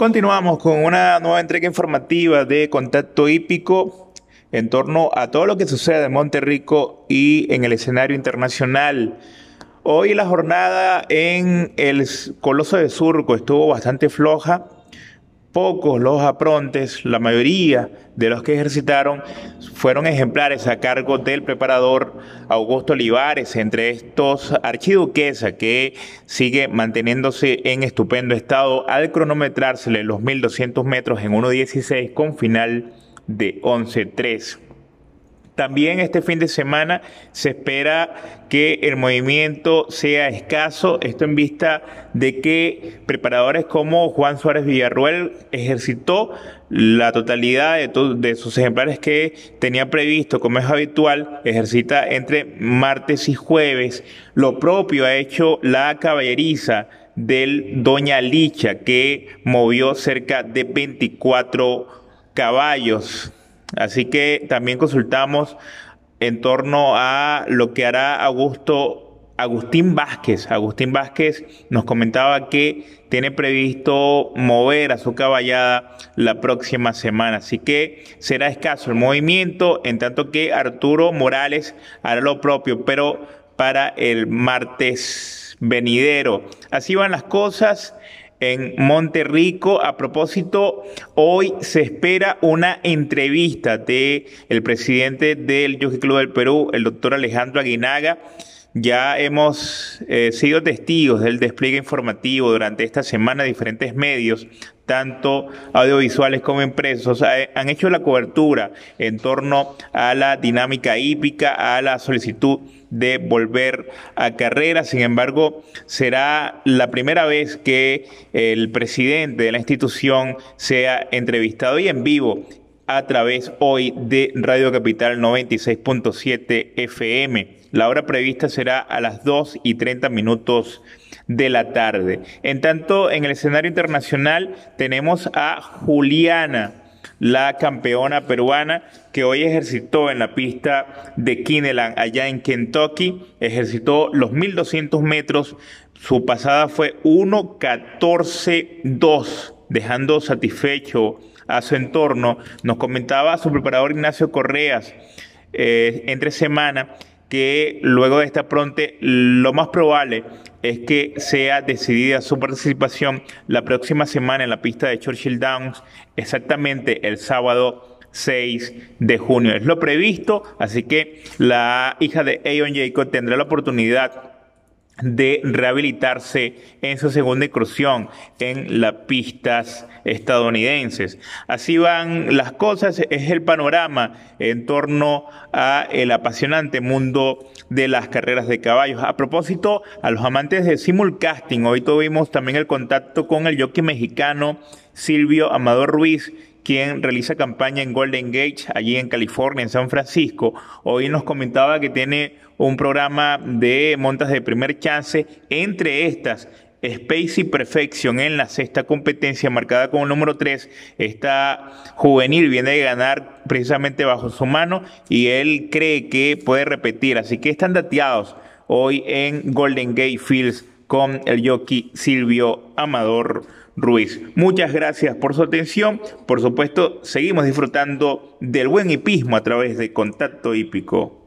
Continuamos con una nueva entrega informativa de Contacto Hípico en torno a todo lo que sucede en Monterrico y en el escenario internacional. Hoy la jornada en el Coloso de Surco estuvo bastante floja Pocos los aprontes, la mayoría de los que ejercitaron fueron ejemplares a cargo del preparador Augusto Olivares, entre estos Archiduquesa, que sigue manteniéndose en estupendo estado al cronometrársele los 1200 metros en 1.16 con final de 11.3. También este fin de semana se espera que el movimiento sea escaso, esto en vista de que preparadores como Juan Suárez Villarruel ejercitó la totalidad de, sus ejemplares que tenía previsto, como es habitual, ejercita entre martes y jueves. Lo propio ha hecho la caballeriza del Doña Licha, que movió cerca de 24 caballos Así que también consultamos en torno a lo que hará Augusto Agustín Vázquez. Agustín Vázquez nos comentaba que tiene previsto mover a su caballada la próxima semana. Así que será escaso el movimiento, en tanto que Arturo Morales hará lo propio, pero para el martes venidero. Así van las cosas en Monterrico. A propósito, hoy se espera una entrevista de el presidente del Jockey Club del Perú, el doctor Alejandro Aguinaga. Ya hemos eh, sido testigos del despliegue informativo durante esta semana de diferentes medios, tanto audiovisuales como impresos, han hecho la cobertura en torno a la dinámica hípica, a la solicitud de volver a carrera. Sin embargo, será la primera vez que el presidente de la institución sea entrevistado y en vivo a través hoy de Radio Capital 96.7 FM. La hora prevista será a las 2 y 30 minutos de la tarde. En tanto, en el escenario internacional tenemos a Juliana la campeona peruana que hoy ejercitó en la pista de Kineland allá en Kentucky, ejercitó los 1200 metros, su pasada fue 1.14.2, dejando satisfecho a su entorno. Nos comentaba su preparador Ignacio Correas eh, entre semana que luego de esta pronte lo más probable es que sea decidida su participación la próxima semana en la pista de Churchill Downs, exactamente el sábado 6 de junio. Es lo previsto, así que la hija de Aeon Jacob tendrá la oportunidad de rehabilitarse en su segunda incursión en las pistas estadounidenses. Así van las cosas, es el panorama en torno a el apasionante mundo de las carreras de caballos. A propósito, a los amantes de simulcasting, hoy tuvimos también el contacto con el jockey mexicano Silvio Amador Ruiz, quien realiza campaña en Golden Gate, allí en California, en San Francisco. Hoy nos comentaba que tiene un programa de montas de primer chance, entre estas Spacey Perfection en la sexta competencia marcada como número 3. Esta juvenil viene de ganar precisamente bajo su mano y él cree que puede repetir. Así que están dateados hoy en Golden Gate Fields con el jockey Silvio Amador Ruiz. Muchas gracias por su atención. Por supuesto, seguimos disfrutando del buen hipismo a través de Contacto Hípico.